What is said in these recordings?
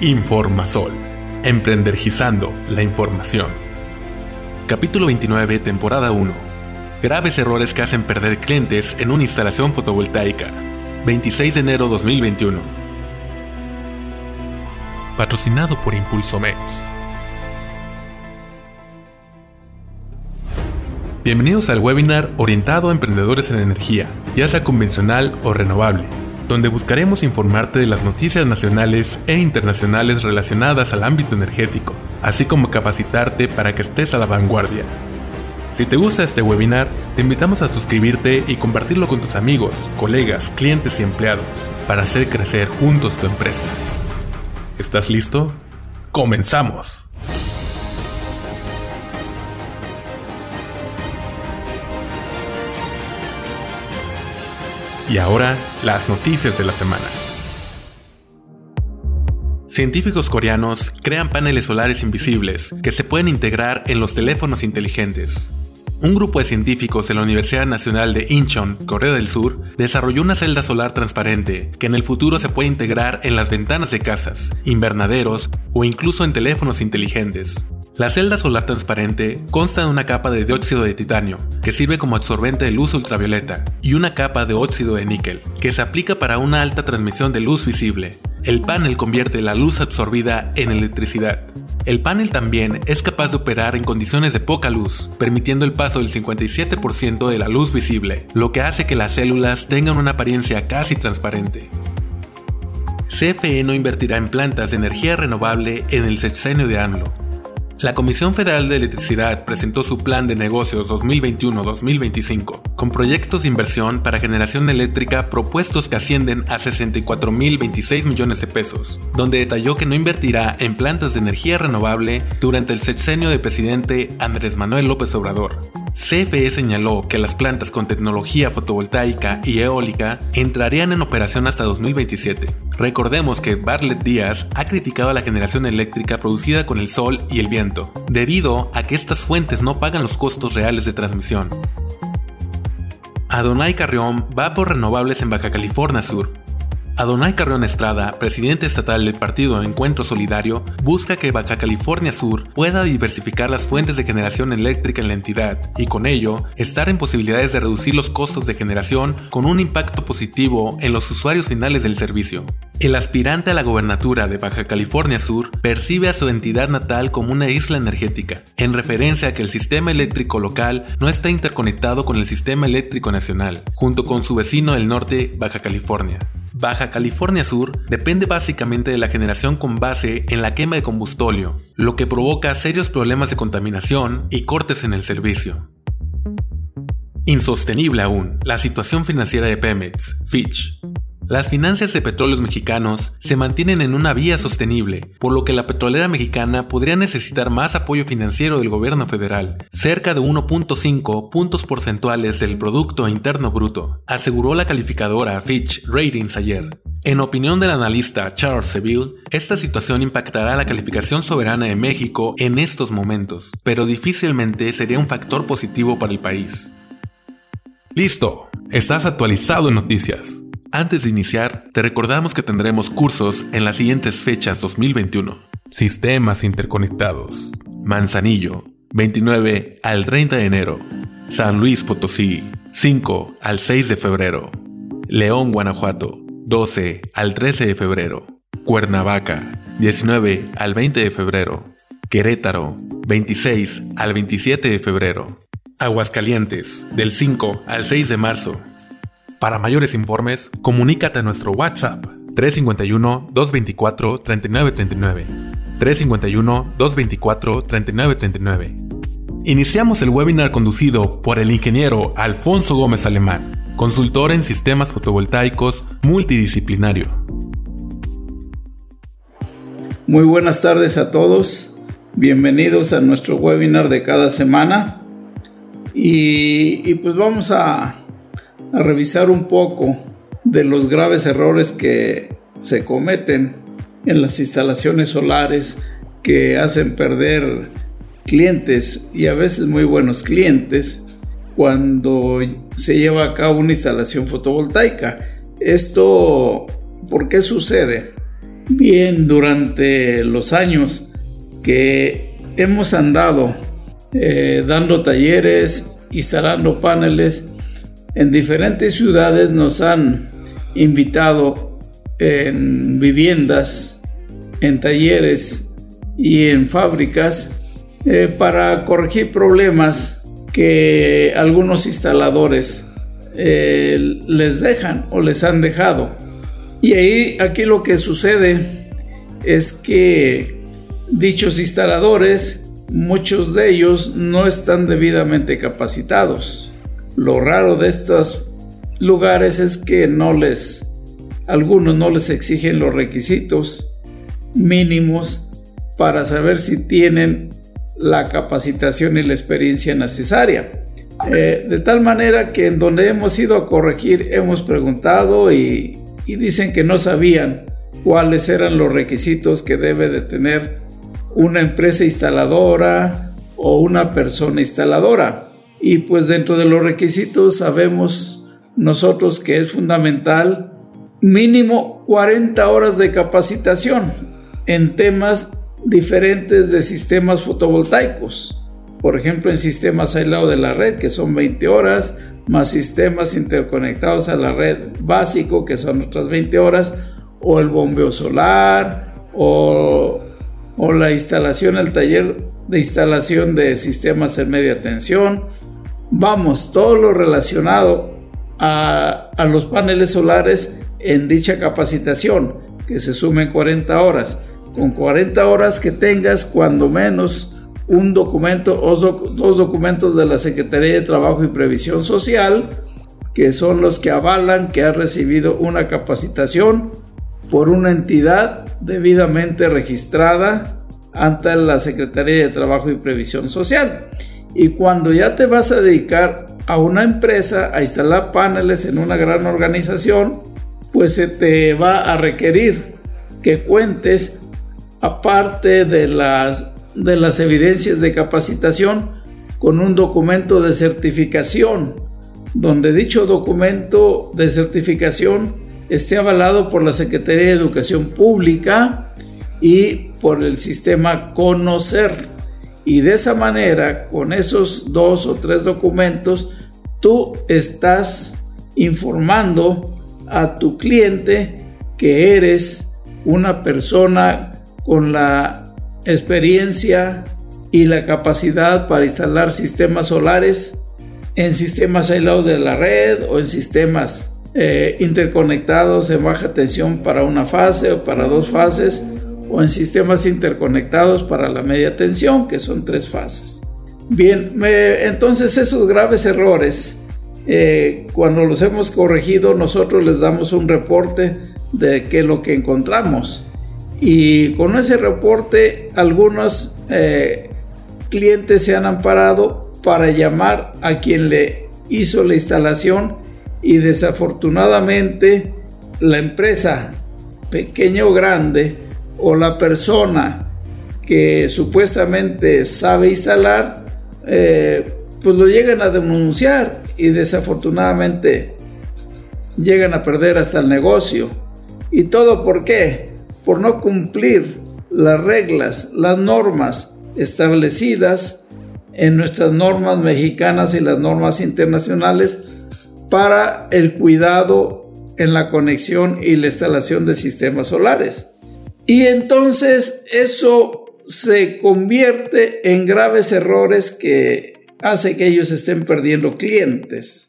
Informasol, emprendergizando la información. Capítulo 29, temporada 1. Graves errores que hacen perder clientes en una instalación fotovoltaica. 26 de enero 2021. Patrocinado por Impulso Mex. Bienvenidos al webinar orientado a emprendedores en energía, ya sea convencional o renovable donde buscaremos informarte de las noticias nacionales e internacionales relacionadas al ámbito energético, así como capacitarte para que estés a la vanguardia. Si te gusta este webinar, te invitamos a suscribirte y compartirlo con tus amigos, colegas, clientes y empleados para hacer crecer juntos tu empresa. ¿Estás listo? ¡Comenzamos! Y ahora, las noticias de la semana. Científicos coreanos crean paneles solares invisibles que se pueden integrar en los teléfonos inteligentes. Un grupo de científicos de la Universidad Nacional de Incheon, Corea del Sur, desarrolló una celda solar transparente que en el futuro se puede integrar en las ventanas de casas, invernaderos o incluso en teléfonos inteligentes. La celda solar transparente consta de una capa de dióxido de titanio, que sirve como absorbente de luz ultravioleta, y una capa de óxido de níquel, que se aplica para una alta transmisión de luz visible. El panel convierte la luz absorbida en electricidad. El panel también es capaz de operar en condiciones de poca luz, permitiendo el paso del 57% de la luz visible, lo que hace que las células tengan una apariencia casi transparente. CFE no invertirá en plantas de energía renovable en el sexenio de AMLO, la Comisión Federal de Electricidad presentó su plan de negocios 2021-2025, con proyectos de inversión para generación eléctrica propuestos que ascienden a 64.026 millones de pesos, donde detalló que no invertirá en plantas de energía renovable durante el sexenio del presidente Andrés Manuel López Obrador. CFE señaló que las plantas con tecnología fotovoltaica y eólica entrarían en operación hasta 2027. Recordemos que Bartlett Díaz ha criticado la generación eléctrica producida con el sol y el viento, debido a que estas fuentes no pagan los costos reales de transmisión. Adonai Carrión va por renovables en Baja California Sur, Adonai Carrión Estrada, presidente estatal del partido Encuentro Solidario, busca que Baja California Sur pueda diversificar las fuentes de generación eléctrica en la entidad y con ello estar en posibilidades de reducir los costos de generación con un impacto positivo en los usuarios finales del servicio. El aspirante a la gobernatura de Baja California Sur percibe a su entidad natal como una isla energética, en referencia a que el sistema eléctrico local no está interconectado con el sistema eléctrico nacional, junto con su vecino del norte, Baja California. Baja California Sur depende básicamente de la generación con base en la quema de combustóleo, lo que provoca serios problemas de contaminación y cortes en el servicio. Insostenible aún, la situación financiera de Pemex, Fitch, las finanzas de petróleos mexicanos se mantienen en una vía sostenible, por lo que la petrolera mexicana podría necesitar más apoyo financiero del gobierno federal, cerca de 1.5 puntos porcentuales del Producto Interno Bruto, aseguró la calificadora Fitch Ratings ayer. En opinión del analista Charles Seville, esta situación impactará la calificación soberana de México en estos momentos, pero difícilmente sería un factor positivo para el país. Listo, estás actualizado en noticias. Antes de iniciar, te recordamos que tendremos cursos en las siguientes fechas 2021. Sistemas interconectados. Manzanillo, 29 al 30 de enero. San Luis Potosí, 5 al 6 de febrero. León, Guanajuato, 12 al 13 de febrero. Cuernavaca, 19 al 20 de febrero. Querétaro, 26 al 27 de febrero. Aguascalientes, del 5 al 6 de marzo. Para mayores informes, comunícate a nuestro WhatsApp 351-224-3939. 351-224-3939. Iniciamos el webinar conducido por el ingeniero Alfonso Gómez Alemán, consultor en sistemas fotovoltaicos multidisciplinario. Muy buenas tardes a todos, bienvenidos a nuestro webinar de cada semana y, y pues vamos a a revisar un poco de los graves errores que se cometen en las instalaciones solares que hacen perder clientes y a veces muy buenos clientes cuando se lleva a cabo una instalación fotovoltaica. Esto, ¿por qué sucede? Bien, durante los años que hemos andado eh, dando talleres, instalando paneles, en diferentes ciudades nos han invitado en viviendas, en talleres y en fábricas eh, para corregir problemas que algunos instaladores eh, les dejan o les han dejado. Y ahí aquí lo que sucede es que dichos instaladores, muchos de ellos no están debidamente capacitados. Lo raro de estos lugares es que no les, algunos no les exigen los requisitos mínimos para saber si tienen la capacitación y la experiencia necesaria. Eh, de tal manera que en donde hemos ido a corregir hemos preguntado y, y dicen que no sabían cuáles eran los requisitos que debe de tener una empresa instaladora o una persona instaladora. Y pues dentro de los requisitos sabemos nosotros que es fundamental mínimo 40 horas de capacitación en temas diferentes de sistemas fotovoltaicos. Por ejemplo, en sistemas aislados de la red, que son 20 horas, más sistemas interconectados a la red básico, que son otras 20 horas, o el bombeo solar, o, o la instalación, el taller de instalación de sistemas en media tensión. Vamos, todo lo relacionado a, a los paneles solares en dicha capacitación, que se sumen 40 horas con 40 horas que tengas cuando menos un documento o dos documentos de la Secretaría de Trabajo y Previsión Social, que son los que avalan que has recibido una capacitación por una entidad debidamente registrada ante la Secretaría de Trabajo y Previsión Social. Y cuando ya te vas a dedicar a una empresa a instalar paneles en una gran organización, pues se te va a requerir que cuentes aparte de las, de las evidencias de capacitación, con un documento de certificación, donde dicho documento de certificación esté avalado por la Secretaría de Educación Pública y por el sistema Conocer. Y de esa manera, con esos dos o tres documentos, tú estás informando a tu cliente que eres una persona con la experiencia y la capacidad para instalar sistemas solares en sistemas aislados de la red o en sistemas eh, interconectados en baja tensión para una fase o para dos fases o en sistemas interconectados para la media tensión que son tres fases. Bien, entonces esos graves errores, eh, cuando los hemos corregido, nosotros les damos un reporte de qué es lo que encontramos. Y con ese reporte algunos eh, clientes se han amparado para llamar a quien le hizo la instalación y desafortunadamente la empresa pequeña o grande o la persona que supuestamente sabe instalar eh, pues lo llegan a denunciar y desafortunadamente llegan a perder hasta el negocio. ¿Y todo por qué? por no cumplir las reglas, las normas establecidas en nuestras normas mexicanas y las normas internacionales para el cuidado en la conexión y la instalación de sistemas solares. Y entonces eso se convierte en graves errores que hace que ellos estén perdiendo clientes.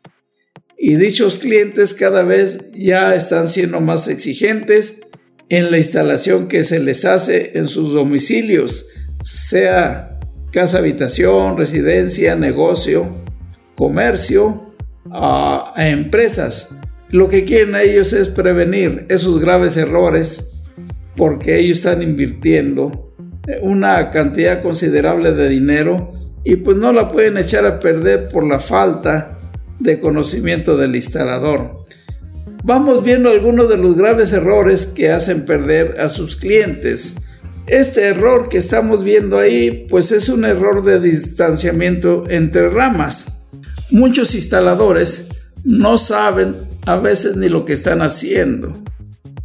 Y dichos clientes cada vez ya están siendo más exigentes en la instalación que se les hace en sus domicilios, sea casa habitación, residencia, negocio, comercio, a, empresas. Lo que quieren ellos es prevenir esos graves errores porque ellos están invirtiendo una cantidad considerable de dinero y pues no la pueden echar a perder por la falta de conocimiento del instalador vamos viendo algunos de los graves errores que hacen perder a sus clientes. Este error que estamos viendo ahí, pues es un error de distanciamiento entre ramas. Muchos instaladores no saben a veces ni lo que están haciendo.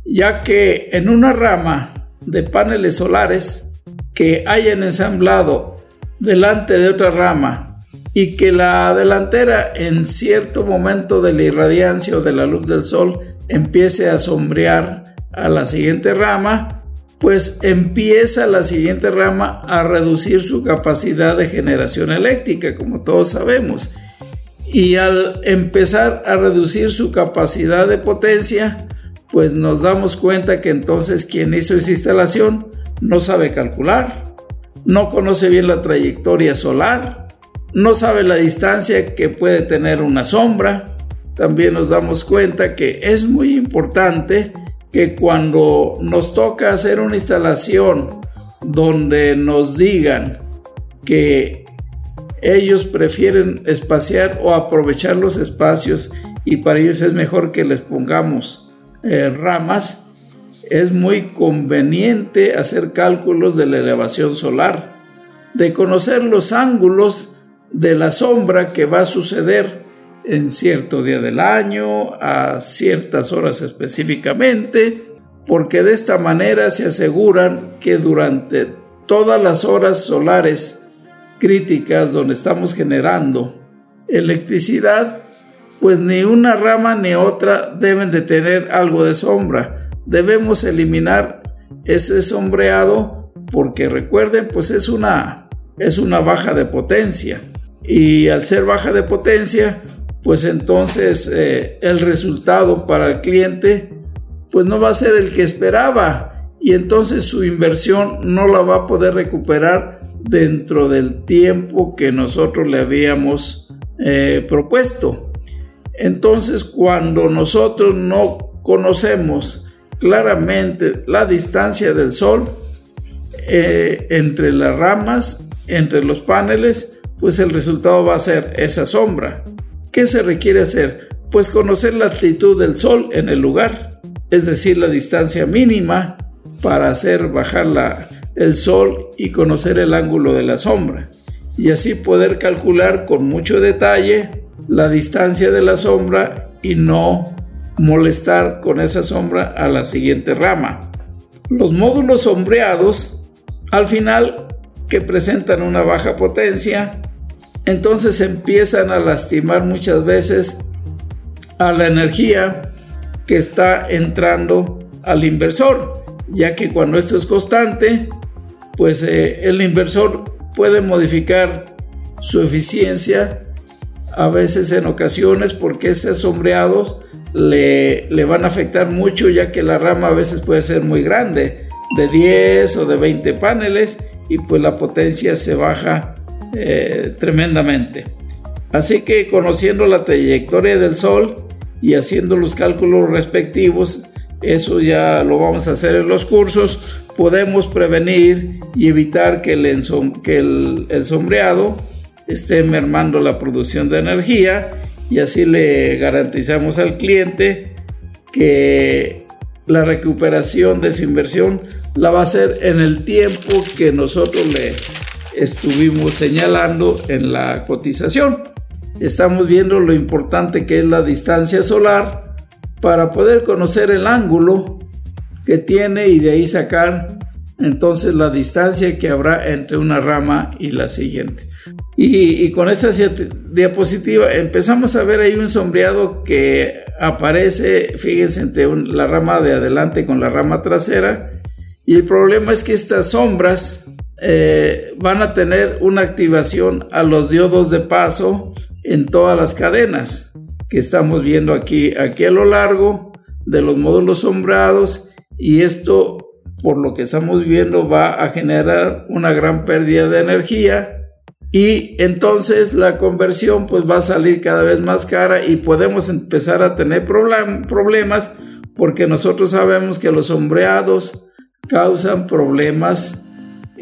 Ya que en una rama de paneles solares que hayan ensamblado delante de otra rama y que la delantera en cierto momento de la irradiancia o de la luz del sol empiece a sombrear a la siguiente rama, pues empieza la siguiente rama a reducir su capacidad de generación eléctrica, como todos sabemos. Y al empezar a reducir su capacidad de potencia, pues nos damos cuenta que entonces quien hizo esa instalación no sabe calcular, no conoce bien la trayectoria solar, no sabe la distancia que puede tener una sombra. También nos damos cuenta que es muy importante que cuando nos toca hacer una instalación donde nos digan que ellos prefieren espaciar o aprovechar los espacios y para ellos es mejor que les pongamos eh, ramas, es muy conveniente hacer cálculos de la elevación solar, de conocer los ángulos de la sombra que va a suceder en cierto día del año, a ciertas horas específicamente, porque de esta manera se aseguran que durante todas las horas solares críticas donde estamos generando electricidad, pues ni una rama ni otra deben de tener algo de sombra. Debemos eliminar ese sombreado porque recuerden, pues es una, es una baja de potencia. Y al ser baja de potencia, pues entonces eh, el resultado para el cliente pues no va a ser el que esperaba y entonces su inversión no la va a poder recuperar dentro del tiempo que nosotros le habíamos eh, propuesto. Entonces cuando nosotros no conocemos claramente la distancia del sol eh, entre las ramas, entre los paneles, pues el resultado va a ser esa sombra. ¿Qué se requiere hacer? Pues conocer la altitud del Sol en el lugar, es decir, la distancia mínima para hacer bajar la, el Sol y conocer el ángulo de la sombra, y así poder calcular con mucho detalle la distancia de la sombra y no molestar con esa sombra a la siguiente rama. Los módulos sombreados, al final, que presentan una baja potencia, entonces empiezan a lastimar muchas veces a la energía que está entrando al inversor, ya que cuando esto es constante, pues eh, el inversor puede modificar su eficiencia a veces en ocasiones porque esos sombreados le, le, van a afectar mucho ya que la rama a veces puede ser muy grande, de 10 o de 20 paneles y pues la potencia se baja eh, tremendamente. Así que conociendo la trayectoria del Sol y haciendo los cálculos respectivos, eso ya lo vamos a hacer en los cursos, podemos prevenir y evitar que el, que el sombreado esté mermando la producción de energía y así le garantizamos al cliente que la recuperación de su inversión la va a hacer en el tiempo que nosotros le estuvimos señalando en la cotización. Estamos viendo lo importante que es la distancia solar para poder conocer el ángulo que tiene y de ahí sacar entonces la distancia que habrá entre una rama y la siguiente. Y, con esta diapositiva empezamos a ver ahí un sombreado que aparece, fíjense, entre la rama de adelante con la rama trasera. Y el problema es que estas sombras eh, van a tener una activación a los diodos de paso en todas las cadenas que estamos viendo aquí, aquí a lo largo de los módulos sombreados y esto por lo que estamos viendo va a generar una gran pérdida de energía y entonces la conversión pues va a salir cada vez más cara y podemos empezar a tener problemas porque nosotros sabemos que los sombreados causan problemas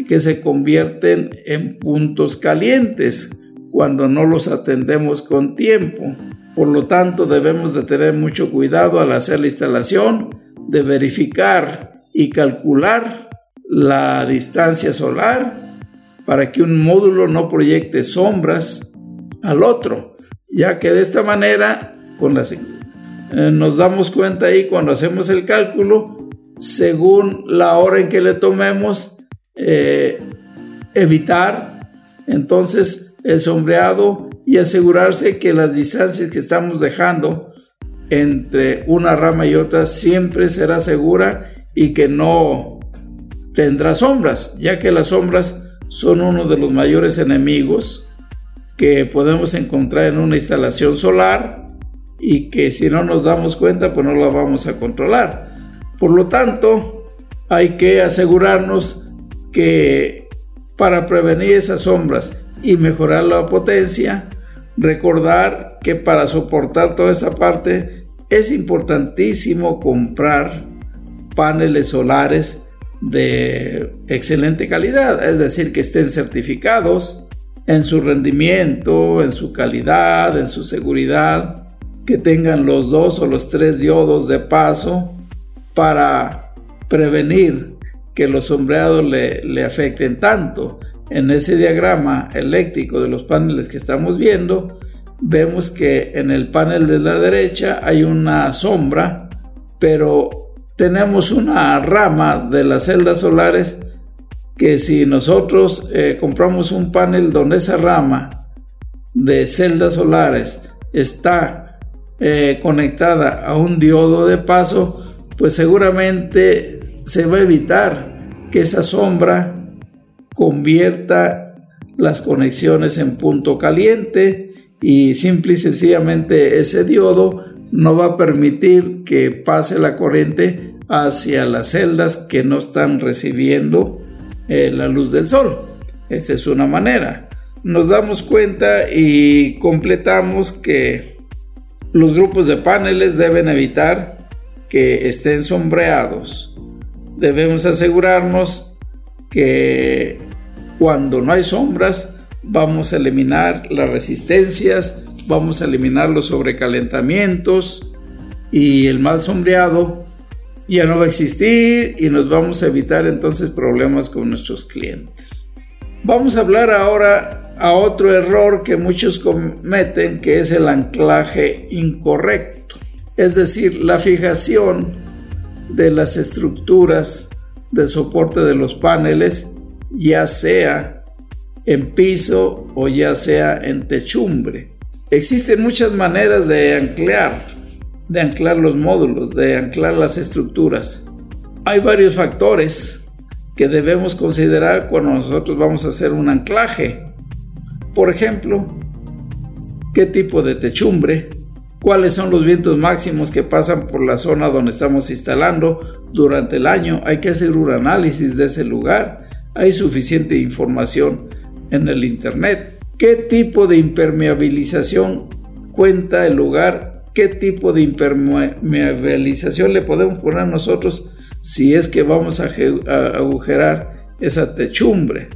que se convierten en puntos calientes cuando no los atendemos con tiempo. Por lo tanto, debemos de tener mucho cuidado al hacer la instalación, de verificar y calcular la distancia solar para que un módulo no proyecte sombras al otro, ya que de esta manera, con eh, nos damos cuenta ahí cuando hacemos el cálculo, según la hora en que le tomemos, eh, evitar entonces el sombreado y asegurarse que las distancias que estamos dejando entre una rama y otra siempre será segura y que no tendrá sombras, ya que las sombras son uno de los mayores enemigos que podemos encontrar en una instalación solar y que si no nos damos cuenta pues no la vamos a controlar. Por lo tanto, hay que asegurarnos que para prevenir esas sombras y mejorar la potencia, recordar que para soportar toda esa parte es importantísimo comprar paneles solares de excelente calidad, es decir, que estén certificados en su rendimiento, en su calidad, en su seguridad, que tengan los dos o los tres diodos de paso para prevenir que los sombreados le, afecten tanto. En ese diagrama eléctrico de los paneles que estamos viendo, vemos que en el panel de la derecha hay una sombra, pero tenemos una rama de las celdas solares que si nosotros eh, compramos un panel donde esa rama de celdas solares está eh, conectada a un diodo de paso, pues seguramente se va a evitar que esa sombra convierta las conexiones en punto caliente y simple y sencillamente ese diodo no va a permitir que pase la corriente hacia las celdas que no están recibiendo eh, la luz del sol. Esa es una manera. Nos damos cuenta y completamos que los grupos de paneles deben evitar que estén sombreados. Debemos asegurarnos que cuando no hay sombras vamos a eliminar las resistencias, vamos a eliminar los sobrecalentamientos y el mal sombreado ya no va a existir y nos vamos a evitar entonces problemas con nuestros clientes. Vamos a hablar ahora a otro error que muchos cometen que es el anclaje incorrecto, es decir, la fijación de las estructuras de soporte de los paneles, ya sea en piso o ya sea en techumbre. Existen muchas maneras de anclar, de anclar los módulos, de anclar las estructuras. Hay varios factores que debemos considerar cuando nosotros vamos a hacer un anclaje. Por ejemplo, qué tipo de techumbre, cuáles son los vientos máximos que pasan por la zona donde estamos instalando durante el año. Hay que hacer un análisis de ese lugar. Hay suficiente información en el Internet. ¿Qué tipo de impermeabilización cuenta el lugar? ¿Qué tipo de impermeabilización le podemos poner nosotros si es que vamos a, agujerar esa techumbre?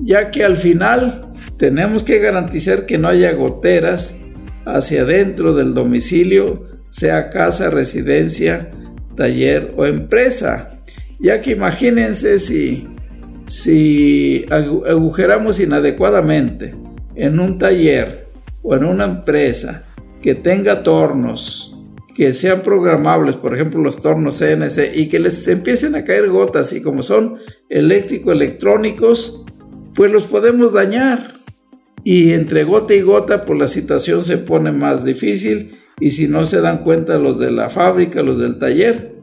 Ya que al final tenemos que garantizar que no haya goteras hacia adentro del domicilio, sea casa, residencia, taller o empresa. Ya que imagínense si si agujeramos inadecuadamente en un taller o en una empresa que tenga tornos que sean programables, por ejemplo los tornos CNC, y que les empiecen a caer gotas y como son eléctrico-electrónicos, pues los podemos dañar. Y entre gota y gota, pues la situación se pone más difícil y si no se dan cuenta los de la fábrica, los del taller,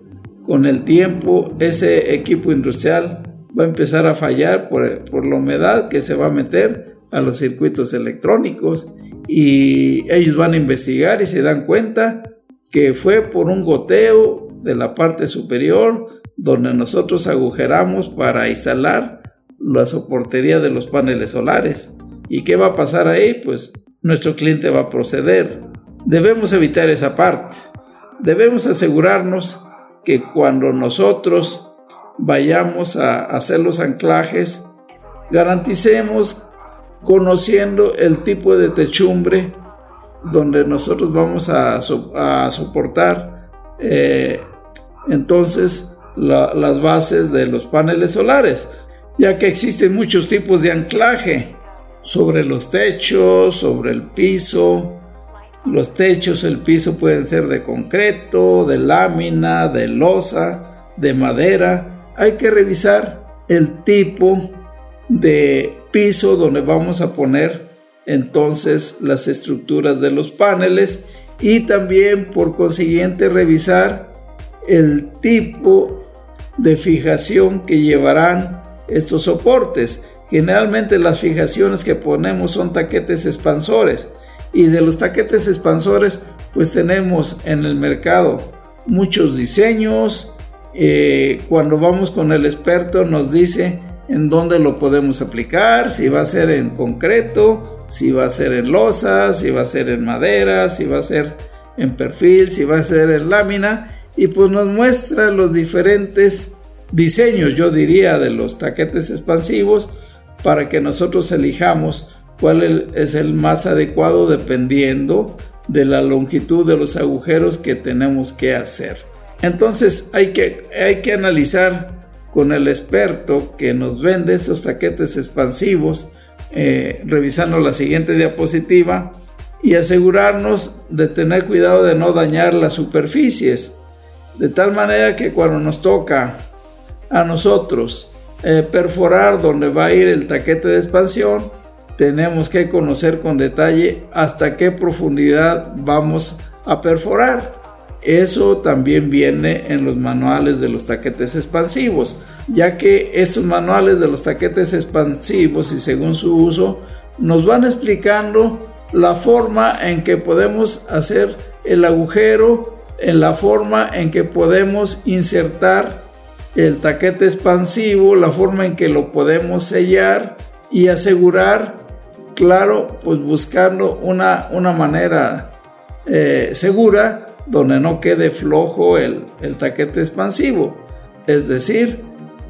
con el tiempo ese equipo industrial va a empezar a fallar por, la humedad que se va a meter a los circuitos electrónicos y ellos van a investigar y se dan cuenta que fue por un goteo de la parte superior donde nosotros agujeramos para instalar la soportería de los paneles solares. ¿Y qué va a pasar ahí? Pues nuestro cliente va a proceder. Debemos evitar esa parte. Debemos asegurarnos que cuando nosotros vayamos a hacer los anclajes, garanticemos conociendo el tipo de techumbre donde nosotros vamos a, soportar eh, entonces las bases de los paneles solares, ya que existen muchos tipos de anclaje sobre los techos, sobre el piso, Los techos, el piso pueden ser de concreto, de lámina, de losa, de madera. Hay que revisar el tipo de piso donde vamos a poner entonces las estructuras de los paneles y también por consiguiente revisar el tipo de fijación que llevarán estos soportes. Generalmente las fijaciones que ponemos son taquetes expansores y de los taquetes expansores pues tenemos en el mercado muchos diseños. Eh, cuando vamos con el experto nos dice en dónde lo podemos aplicar, si va a ser en concreto, si va a ser en losa, si va a ser en madera, si va a ser en perfil, si va a ser en lámina y pues nos muestra los diferentes diseños, yo diría, de los taquetes expansivos para que nosotros elijamos cuál es el más adecuado dependiendo de la longitud de los agujeros que tenemos que hacer. Entonces hay que, hay que analizar con el experto que nos vende estos taquetes expansivos, eh, revisando la siguiente diapositiva y asegurarnos de tener cuidado de no dañar las superficies, de tal manera que cuando nos toca a nosotros eh, perforar donde va a ir el taquete de expansión, tenemos que conocer con detalle hasta qué profundidad vamos a perforar. Eso también viene en los manuales de los taquetes expansivos, ya que estos manuales de los taquetes expansivos y según su uso nos van explicando la forma en que podemos hacer el agujero, en la forma en que podemos insertar el taquete expansivo, la forma en que lo podemos sellar y asegurar claro, pues buscando una, una manera eh, segura donde no quede flojo el, el taquete expansivo. Es decir,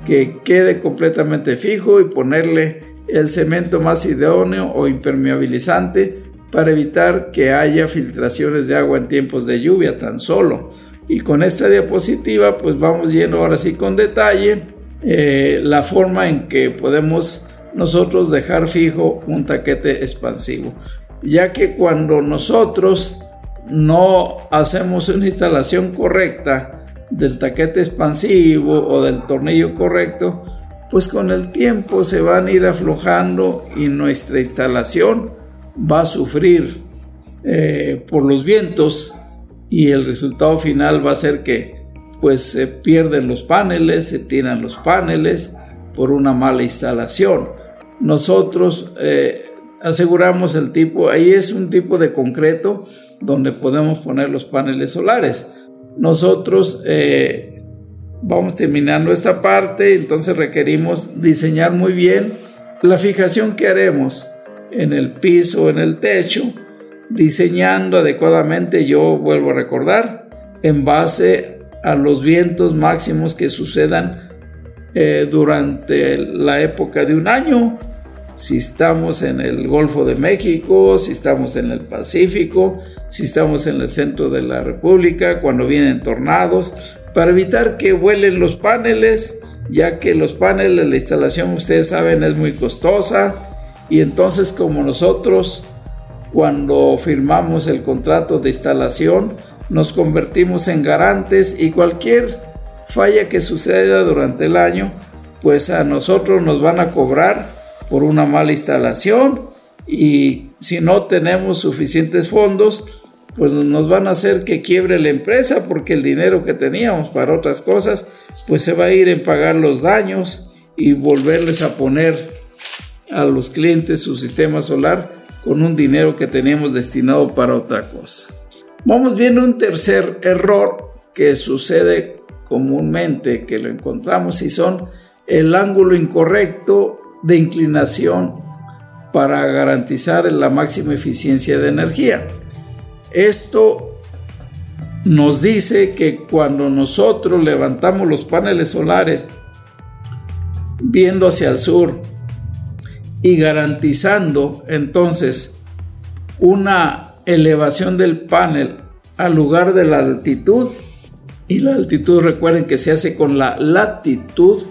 que quede completamente fijo y ponerle el cemento más idóneo o impermeabilizante para evitar que haya filtraciones de agua en tiempos de lluvia tan solo. Y con esta diapositiva pues vamos viendo ahora sí con detalle eh, la forma en que podemos nosotros dejar fijo un taquete expansivo, ya que cuando nosotros no hacemos una instalación correcta del taquete expansivo o del tornillo correcto, pues con el tiempo se van a ir aflojando y nuestra instalación va a sufrir eh, por los vientos y el resultado final va a ser que pues se pierden los paneles, se tiran los paneles por una mala instalación. Nosotros eh, aseguramos el tipo, ahí es un tipo de concreto donde podemos poner los paneles solares. Nosotros eh, vamos terminando esta parte, entonces requerimos diseñar muy bien la fijación que haremos en el piso, en el techo, diseñando adecuadamente, yo vuelvo a recordar, en base a los vientos máximos que sucedan eh, durante la época de un año, si estamos en el Golfo de México, si estamos en el Pacífico, si estamos en el centro de la República, cuando vienen tornados, para evitar que vuelen los paneles, ya que los paneles, la instalación, ustedes saben, es muy costosa, y entonces como nosotros, cuando firmamos el contrato de instalación, nos convertimos en garantes y cualquier falla que suceda durante el año, pues a nosotros nos van a cobrar por una mala instalación y si no tenemos suficientes fondos, pues nos van a hacer que quiebre la empresa porque el dinero que teníamos para otras cosas, pues se va a ir en pagar los daños y volverles a poner a los clientes su sistema solar con un dinero que teníamos destinado para otra cosa. Vamos viendo un tercer error que sucede comúnmente que lo encontramos y son el ángulo incorrecto de inclinación para garantizar la máxima eficiencia de energía. Esto nos dice que cuando nosotros levantamos los paneles solares viendo hacia el sur y garantizando entonces una elevación del panel al lugar de la altitud, y la altitud, recuerden que se hace con la latitud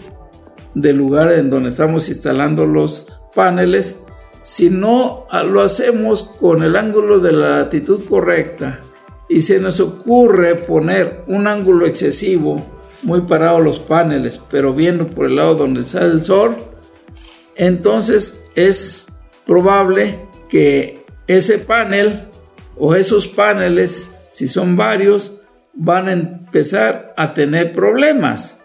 del lugar en donde estamos instalando los paneles. Si no lo hacemos con el ángulo de la latitud correcta y se nos ocurre poner un ángulo excesivo, muy parado los paneles, pero viendo por el lado donde sale el sol, entonces es probable que ese panel o esos paneles, si son varios, van a empezar a tener problemas.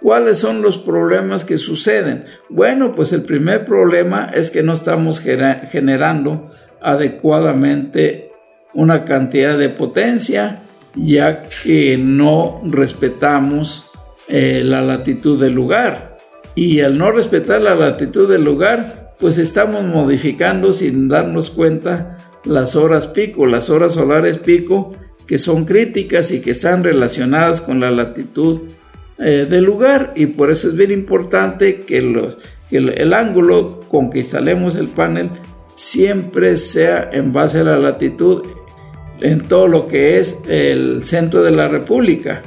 ¿Cuáles son los problemas que suceden? Bueno, pues el primer problema es que no estamos generando adecuadamente una cantidad de potencia, ya que no respetamos eh, la latitud del lugar. Y al no respetar la latitud del lugar, pues estamos modificando sin darnos cuenta las horas pico, las horas solares pico, que son críticas y que están relacionadas con la latitud eh, del lugar y por eso es bien importante que, los, el, ángulo con que instalemos el panel siempre sea en base a la latitud en todo lo que es el centro de la República.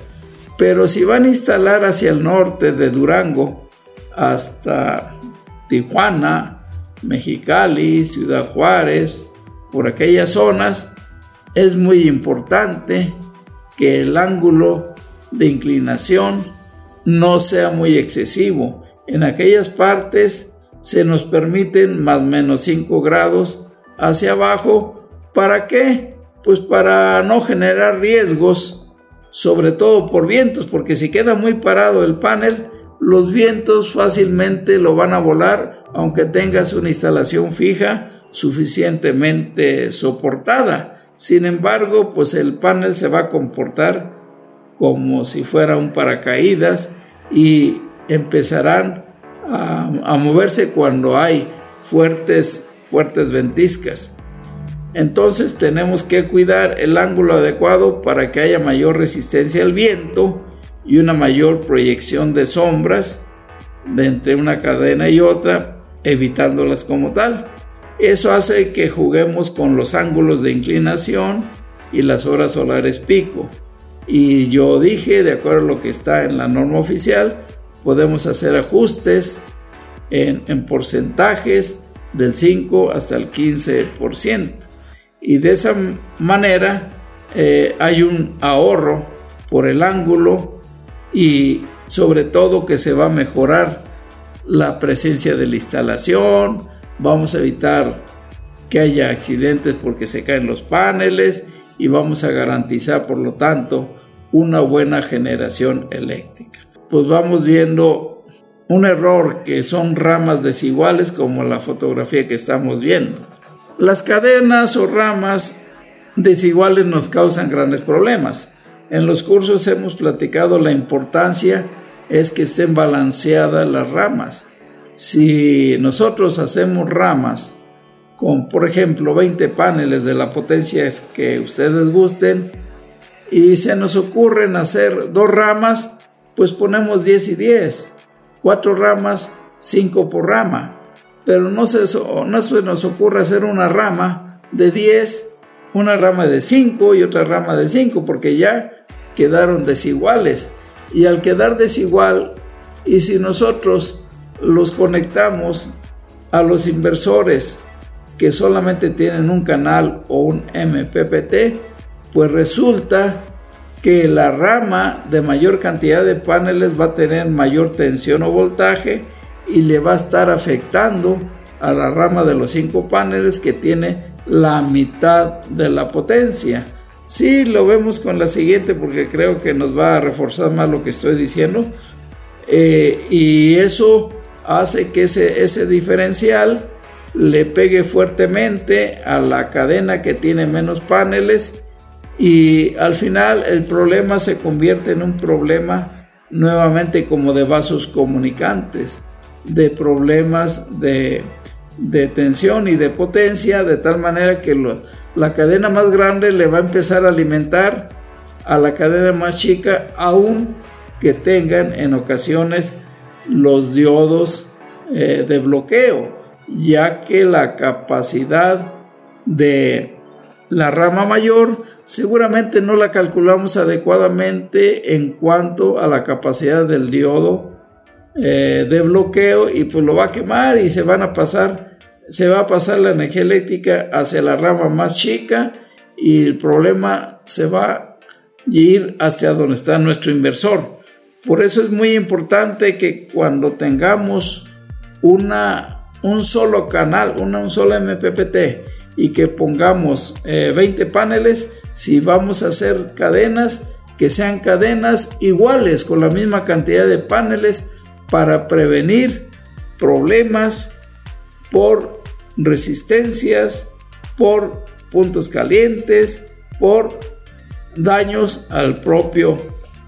Pero si van a instalar hacia el norte de Durango hasta Tijuana, Mexicali, Ciudad Juárez, por aquellas zonas, es muy importante que el ángulo de inclinación no sea muy excesivo. En aquellas partes se nos permiten más o menos 5 grados hacia abajo. ¿Para qué? Pues para no generar riesgos, sobre todo por vientos, porque si queda muy parado el panel, los vientos fácilmente lo van a volar, aunque tengas una instalación fija suficientemente soportada. Sin embargo, pues el panel se va a comportar como si fuera un paracaídas y empezarán a, moverse cuando hay fuertes, fuertes ventiscas. Entonces tenemos que cuidar el ángulo adecuado para que haya mayor resistencia al viento y una mayor proyección de sombras de entre una cadena y otra, evitándolas como tal. Eso hace que juguemos con los ángulos de inclinación y las horas solares pico. Y yo dije, de acuerdo a lo que está en la norma oficial, podemos hacer ajustes en, porcentajes del 5 hasta el 15%. Y de esa manera eh, hay un ahorro por el ángulo y sobre todo que se va a mejorar la presencia de la instalación, vamos a evitar que haya accidentes porque se caen los paneles y vamos a garantizar, por lo tanto, una buena generación eléctrica. Pues vamos viendo un error que son ramas desiguales como la fotografía que estamos viendo. Las cadenas o ramas desiguales nos causan grandes problemas. En los cursos hemos platicado la importancia es que estén balanceadas las ramas. Si nosotros hacemos ramas con, por ejemplo, 20 paneles de la potencia que ustedes gusten y se nos ocurren hacer dos ramas, pues ponemos 10 y 10, cuatro ramas, 5 por rama. Pero no se, no se nos ocurre hacer una rama de 10, una rama de 5 y otra rama de 5, porque ya quedaron desiguales. Y al quedar desigual, y si nosotros los conectamos a los inversores que solamente tienen un canal o un MPPT, pues resulta que la rama de mayor cantidad de paneles va a tener mayor tensión o voltaje y le va a estar afectando a la rama de los cinco paneles que tiene la mitad de la potencia. Si lo vemos con la siguiente porque creo que nos va a reforzar más lo que estoy diciendo. Eh, y eso hace que ese diferencial le pegue fuertemente a la cadena que tiene menos paneles y al final el problema se convierte en un problema nuevamente como de vasos comunicantes, de problemas de, tensión y de potencia, de tal manera que la cadena más grande le va a empezar a alimentar a la cadena más chica, aún que tengan en ocasiones los diodos eh, de bloqueo, ya que la capacidad de la rama mayor seguramente no la calculamos adecuadamente en cuanto a la capacidad del diodo eh, de bloqueo y pues lo va a quemar y se van a pasar se va a pasar la energía eléctrica hacia la rama más chica y el problema se va a ir hacia donde está nuestro inversor. Por eso es muy importante que cuando tengamos una, un solo canal, una, un solo MPPT y que pongamos 20 eh, paneles, si vamos a hacer cadenas, que sean cadenas iguales con la misma cantidad de paneles para prevenir problemas por resistencias, por puntos calientes, por daños al propio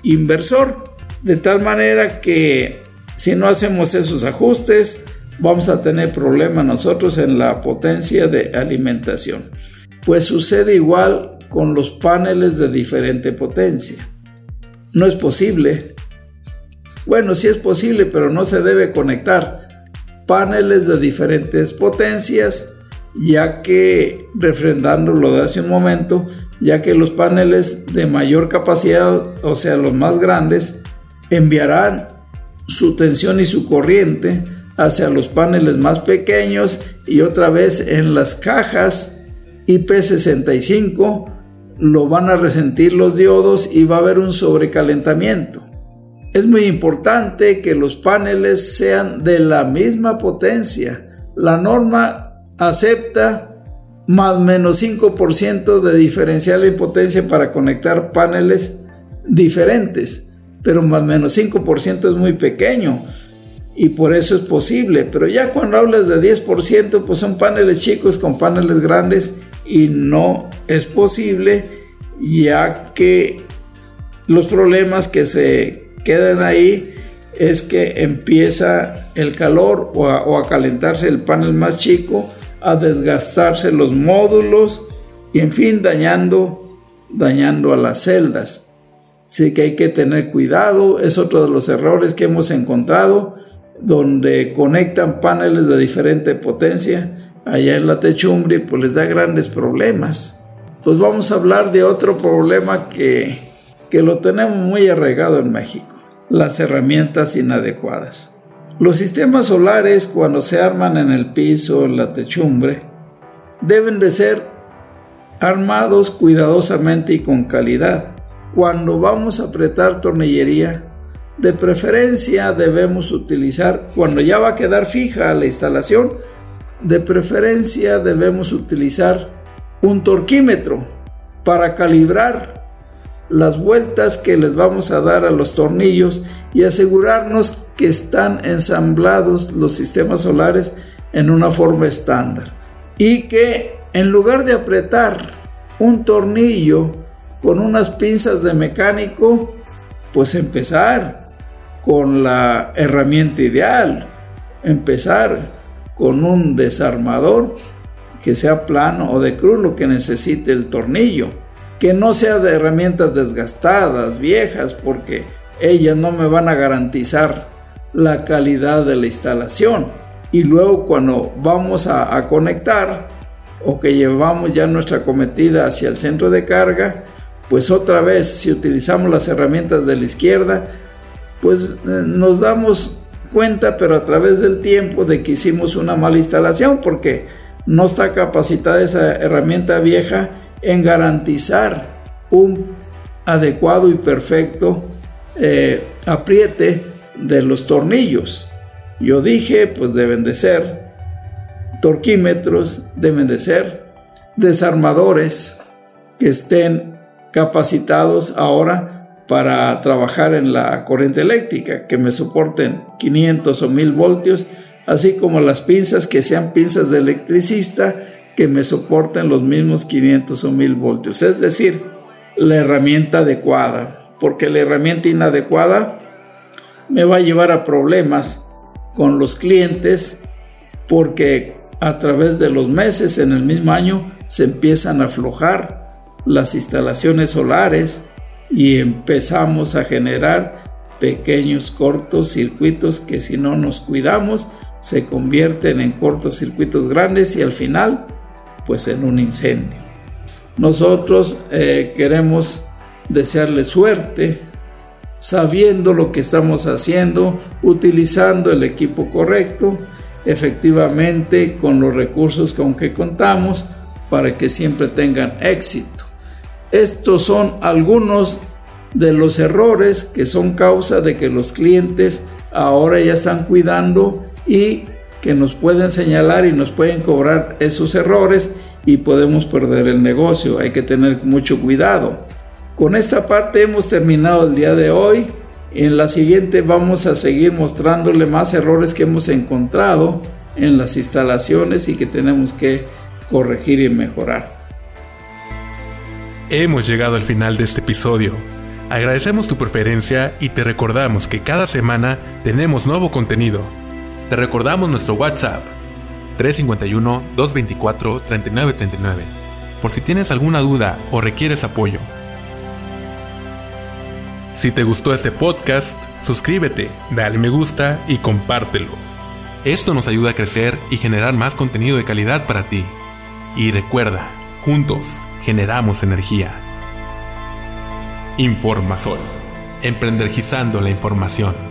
inversor. De tal manera que si no hacemos esos ajustes, vamos a tener problemas nosotros en la potencia de alimentación. Pues sucede igual con los paneles de diferente potencia. No es posible. Bueno, sí es posible, pero no se debe conectar paneles de diferentes potencias, ya que, refrendando lo de hace un momento, ya que los paneles de mayor capacidad, o sea, los más grandes, enviarán su tensión y su corriente hacia los paneles más pequeños y otra vez en las cajas IP65 lo van a resentir los diodos y va a haber un sobrecalentamiento. Es muy importante que los paneles sean de la misma potencia. La norma acepta más menos 5% de diferencial en potencia para conectar paneles diferentes, pero más menos 5% es muy pequeño y por eso es posible. Pero ya cuando hablas de 10%, pues son paneles chicos con paneles grandes y no es posible ya que los problemas que se quedan ahí es que empieza el calor o a, calentarse el panel más chico a desgastarse los módulos y en fin dañando, dañando a las celdas. Así que hay que tener cuidado, es otro de los errores que hemos encontrado, donde conectan paneles de diferente potencia allá en la techumbre, pues les da grandes problemas. Pues vamos a hablar de otro problema que, que lo tenemos muy arraigado en México, las herramientas inadecuadas. Los sistemas solares cuando se arman en el piso, en la techumbre, deben de ser armados cuidadosamente y con calidad. Cuando vamos a apretar tornillería, de preferencia debemos utilizar, cuando ya va a quedar fija la instalación, de preferencia debemos utilizar un torquímetro para calibrar las vueltas que les vamos a dar a los tornillos y asegurarnos que están ensamblados los sistemas solares en una forma estándar. Y que en lugar de apretar un tornillo con unas pinzas de mecánico, pues empezar con la herramienta ideal, empezar con un desarmador que sea plano o de cruz lo que necesite el tornillo que no sea de herramientas desgastadas, viejas, porque ellas no me van a garantizar la calidad de la instalación. Y luego cuando vamos a, conectar o que llevamos ya nuestra cometida hacia el centro de carga, pues otra vez si utilizamos las herramientas de la izquierda, pues eh, nos damos cuenta, pero a través del tiempo, de que hicimos una mala instalación, porque no está capacitada esa herramienta vieja en garantizar un adecuado y perfecto eh, apriete de los tornillos. Yo dije, pues deben de ser torquímetros, deben de ser desarmadores que estén capacitados ahora para trabajar en la corriente eléctrica, que me soporten 500 o 1000 voltios, así como las pinzas que sean pinzas de electricista que me soporten los mismos 500 o 1000 voltios. Es decir, la herramienta adecuada, porque la herramienta inadecuada me va a llevar a problemas con los clientes porque a través de los meses en el mismo año se empiezan a aflojar las instalaciones solares y empezamos a generar pequeños cortocircuitos que si no nos cuidamos se convierten en cortocircuitos grandes y al final pues en un incendio. Nosotros eh, queremos desearle suerte, sabiendo lo que estamos haciendo, utilizando el equipo correcto efectivamente con los recursos con que contamos para que siempre tengan éxito. Estos son algunos de los errores que son causa de que los clientes ahora ya están cuidando y que nos pueden señalar y nos pueden cobrar esos errores y podemos perder el negocio. Hay que tener mucho cuidado. Con esta parte hemos terminado el día de hoy. En la siguiente vamos a seguir mostrándole más errores que hemos encontrado en las instalaciones y que tenemos que corregir y mejorar. Hemos llegado al final de este episodio. Agradecemos tu preferencia y te recordamos que cada semana tenemos nuevo contenido. Te recordamos nuestro WhatsApp 351-224-3939 por si tienes alguna duda o requieres apoyo. Si te gustó este podcast, suscríbete, dale me gusta y compártelo. Esto nos ayuda a crecer y generar más contenido de calidad para ti. Y recuerda, juntos generamos energía. Informasol. Emprendergizando la información.